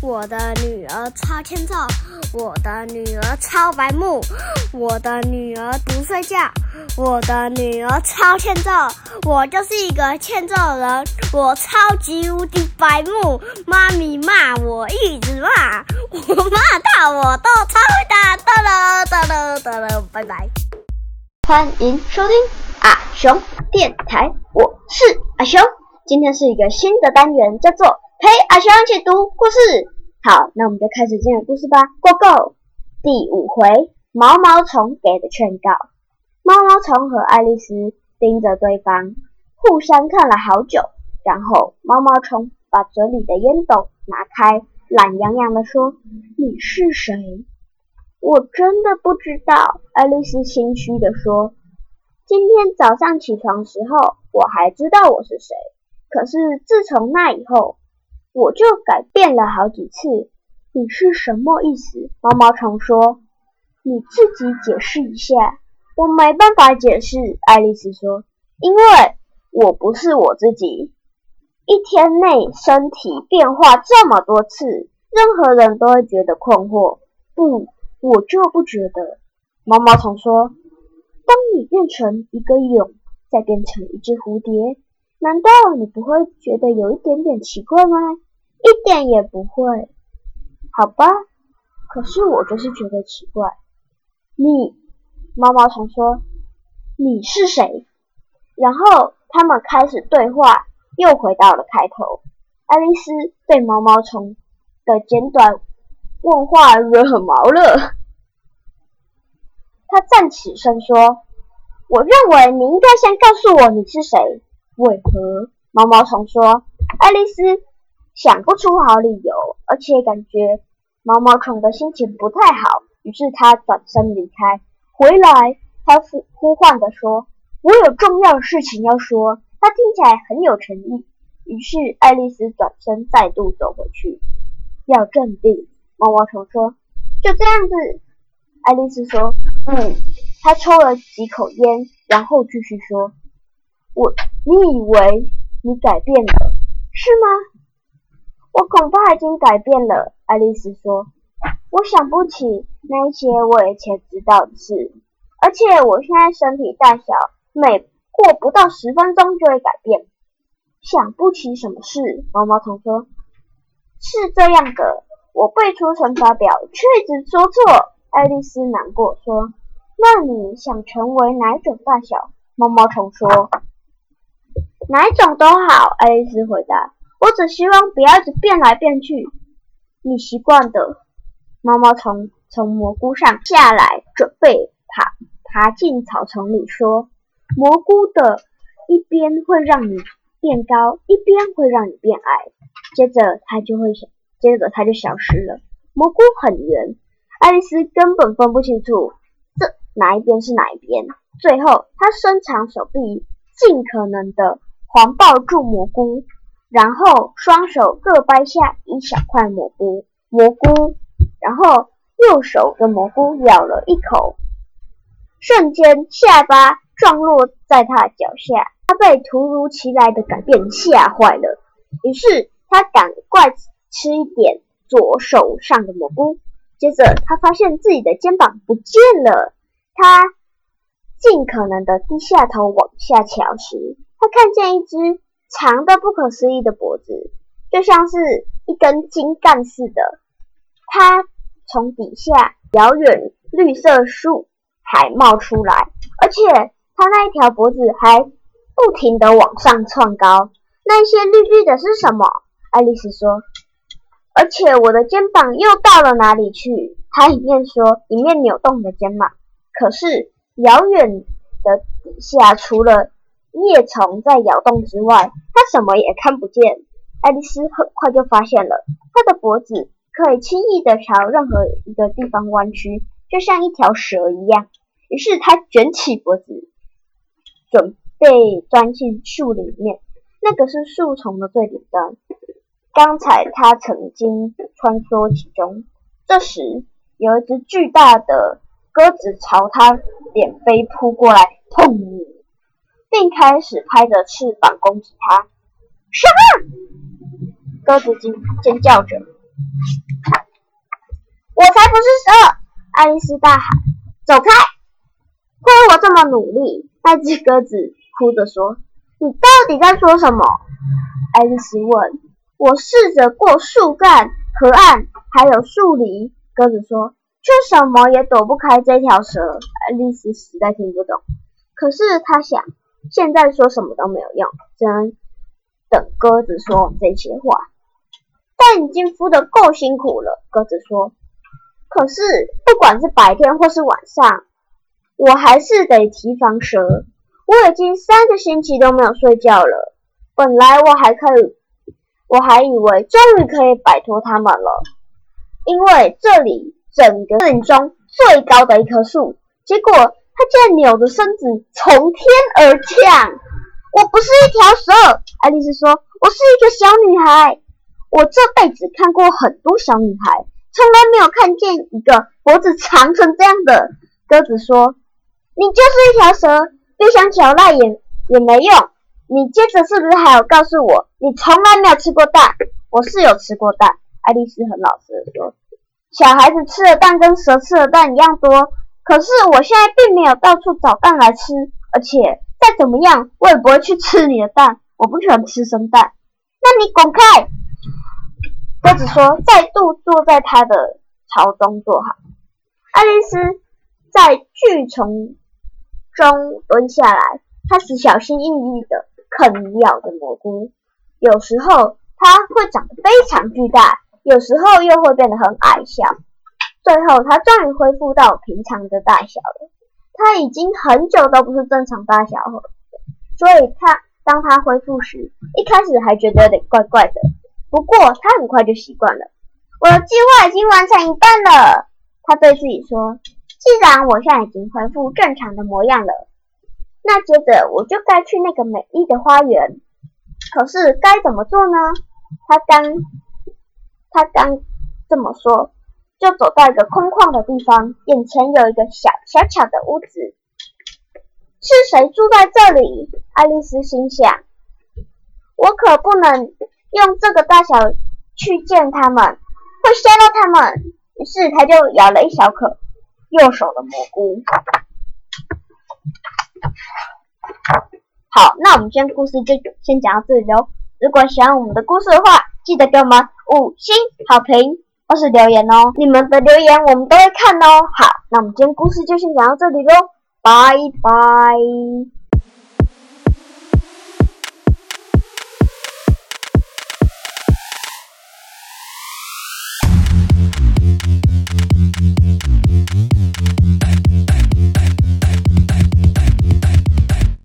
我的女儿超欠揍，我的女儿超白目，我的女儿不睡觉，我的女儿超欠揍，我就是一个欠揍人，我超级无敌白目，妈咪骂我一直骂，我骂到我都超会打，哒了哒了哒了，拜拜。欢迎收听阿熊电台，我是阿熊。今天是一个新的单元，叫做陪阿熊一起读故事。好，那我们就开始今天的故事吧。Go Go！第五回，毛毛虫给的劝告。毛毛虫和爱丽丝盯着对方，互相看了好久，然后毛毛虫把嘴里的烟斗拿开，懒洋洋地说：“你是谁？”我真的不知道，爱丽丝心虚地说：“今天早上起床时候，我还知道我是谁。可是自从那以后，我就改变了好几次。你是什么意思？”毛毛虫说：“你自己解释一下。”我没办法解释，爱丽丝说：“因为我不是我自己。一天内身体变化这么多次，任何人都会觉得困惑。不。”我就不觉得，毛毛虫说：“当你变成一个蛹，再变成一只蝴蝶，难道你不会觉得有一点点奇怪吗？一点也不会，好吧？可是我就是觉得奇怪。”你，毛毛虫说：“你是谁？”然后他们开始对话，又回到了开头。爱丽丝被毛毛虫的简短。问话惹毛了，她站起身说：“我认为你应该先告诉我你是谁。”为何？毛毛虫说：“爱丽丝想不出好理由，而且感觉毛毛虫的心情不太好，于是他转身离开。回来，他呼呼唤的说：“我有重要的事情要说。”他听起来很有诚意。于是爱丽丝转身再度走回去，要镇定。毛毛虫说：“就这样子。”爱丽丝说：“嗯。”她抽了几口烟，然后继续说：“我，你以为你改变了，是吗？”“我恐怕已经改变了。”爱丽丝说：“我想不起那些我以前知道的事，而且我现在身体大小，每过不到十分钟就会改变。想不起什么事。”毛毛虫说：“是这样的。”我背出乘法表，却一直说错。爱丽丝难过说：“那你想成为哪种大小？”毛毛虫说：“哪种都好。”爱丽丝回答：“我只希望不要一直变来变去。”你习惯的。毛毛虫从蘑菇上下来，准备爬爬进草丛里，说：“蘑菇的一边会让你变高，一边会让你变矮。”接着它就会想。接着它就消失了。蘑菇很圆，爱丽丝根本分不清楚这哪一边是哪一边。最后，她伸长手臂，尽可能的环抱住蘑菇，然后双手各掰下一小块蘑菇，蘑菇，然后右手的蘑菇咬了一口，瞬间下巴撞落在他脚下。他被突如其来的改变吓坏了，于是他赶快。吃一点左手上的蘑菇，接着他发现自己的肩膀不见了。他尽可能的低下头往下瞧时，他看见一只长的不可思议的脖子，就像是一根茎干似的。它从底下遥远绿色树还冒出来，而且它那一条脖子还不停的往上窜高。那些绿绿的是什么？爱丽丝说。而且我的肩膀又到了哪里去？他一面说，一面扭动着肩膀。可是遥远的底下，除了叶虫在摇动之外，他什么也看不见。爱丽丝很快就发现了，他的脖子可以轻易地朝任何一个地方弯曲，就像一条蛇一样。于是他卷起脖子，准备钻进树里面。那个是树丛的最顶端。刚才他曾经穿梭其中，这时有一只巨大的鸽子朝他脸飞扑过来，砰！并开始拍着翅膀攻击他。什么？鸽子尖尖叫着，我才不是蛇！爱丽丝大喊：“走开！亏我这么努力！”那只鸽子哭着说：“你到底在说什么？”爱丽丝问。“我试着过树干、河岸，还有树篱。”鸽子说，“却什么也躲不开这条蛇。”爱丽丝实在听不懂。可是她想，现在说什么都没有用，只能等鸽子说这些话。但已经孵得够辛苦了，鸽子说。可是不管是白天或是晚上，我还是得提防蛇。我已经三个星期都没有睡觉了。本来我还可以，我还以为终于可以摆脱它们了，因为这里整个森林中最高的一棵树。结果它竟然扭着身子从天而降。我不是一条蛇，爱丽丝说，我是一个小女孩。我这辈子看过很多小女孩，从来没有看见一个脖子长成这样的。鸽子说：“你就是一条蛇，别想狡赖也也没用。你接着是不是还要告诉我，你从来没有吃过蛋？我是有吃过蛋。”爱丽丝很老实的说：“小孩子吃的蛋跟蛇吃的蛋一样多，可是我现在并没有到处找蛋来吃，而且再怎么样，我也不会去吃你的蛋。我不喜欢吃生蛋。那你滚开！”鸽子说：“再度坐在他的巢中坐好。”爱丽丝在巨虫中蹲下来，开始小心翼翼地啃咬着蘑菇。有时候它会长得非常巨大，有时候又会变得很矮小。最后，他终于恢复到平常的大小了。他已经很久都不是正常大小了，所以他当他恢复时，一开始还觉得有点怪怪的。不过他很快就习惯了。我的计划已经完成一半了，他对自己说。既然我现在已经恢复正常的模样了，那接着我就该去那个美丽的花园。可是该怎么做呢？他刚他刚这么说，就走到一个空旷的地方，眼前有一个小小巧的屋子。是谁住在这里？爱丽丝心想。我可不能。用这个大小去见他们，会吓到他们。于是他就咬了一小口右手的蘑菇。好，那我们今天故事就先讲到这里喽。如果喜欢我们的故事的话，记得给我们五星好评或是留言哦。你们的留言我们都会看哦。好，那我们今天故事就先讲到这里喽，拜拜。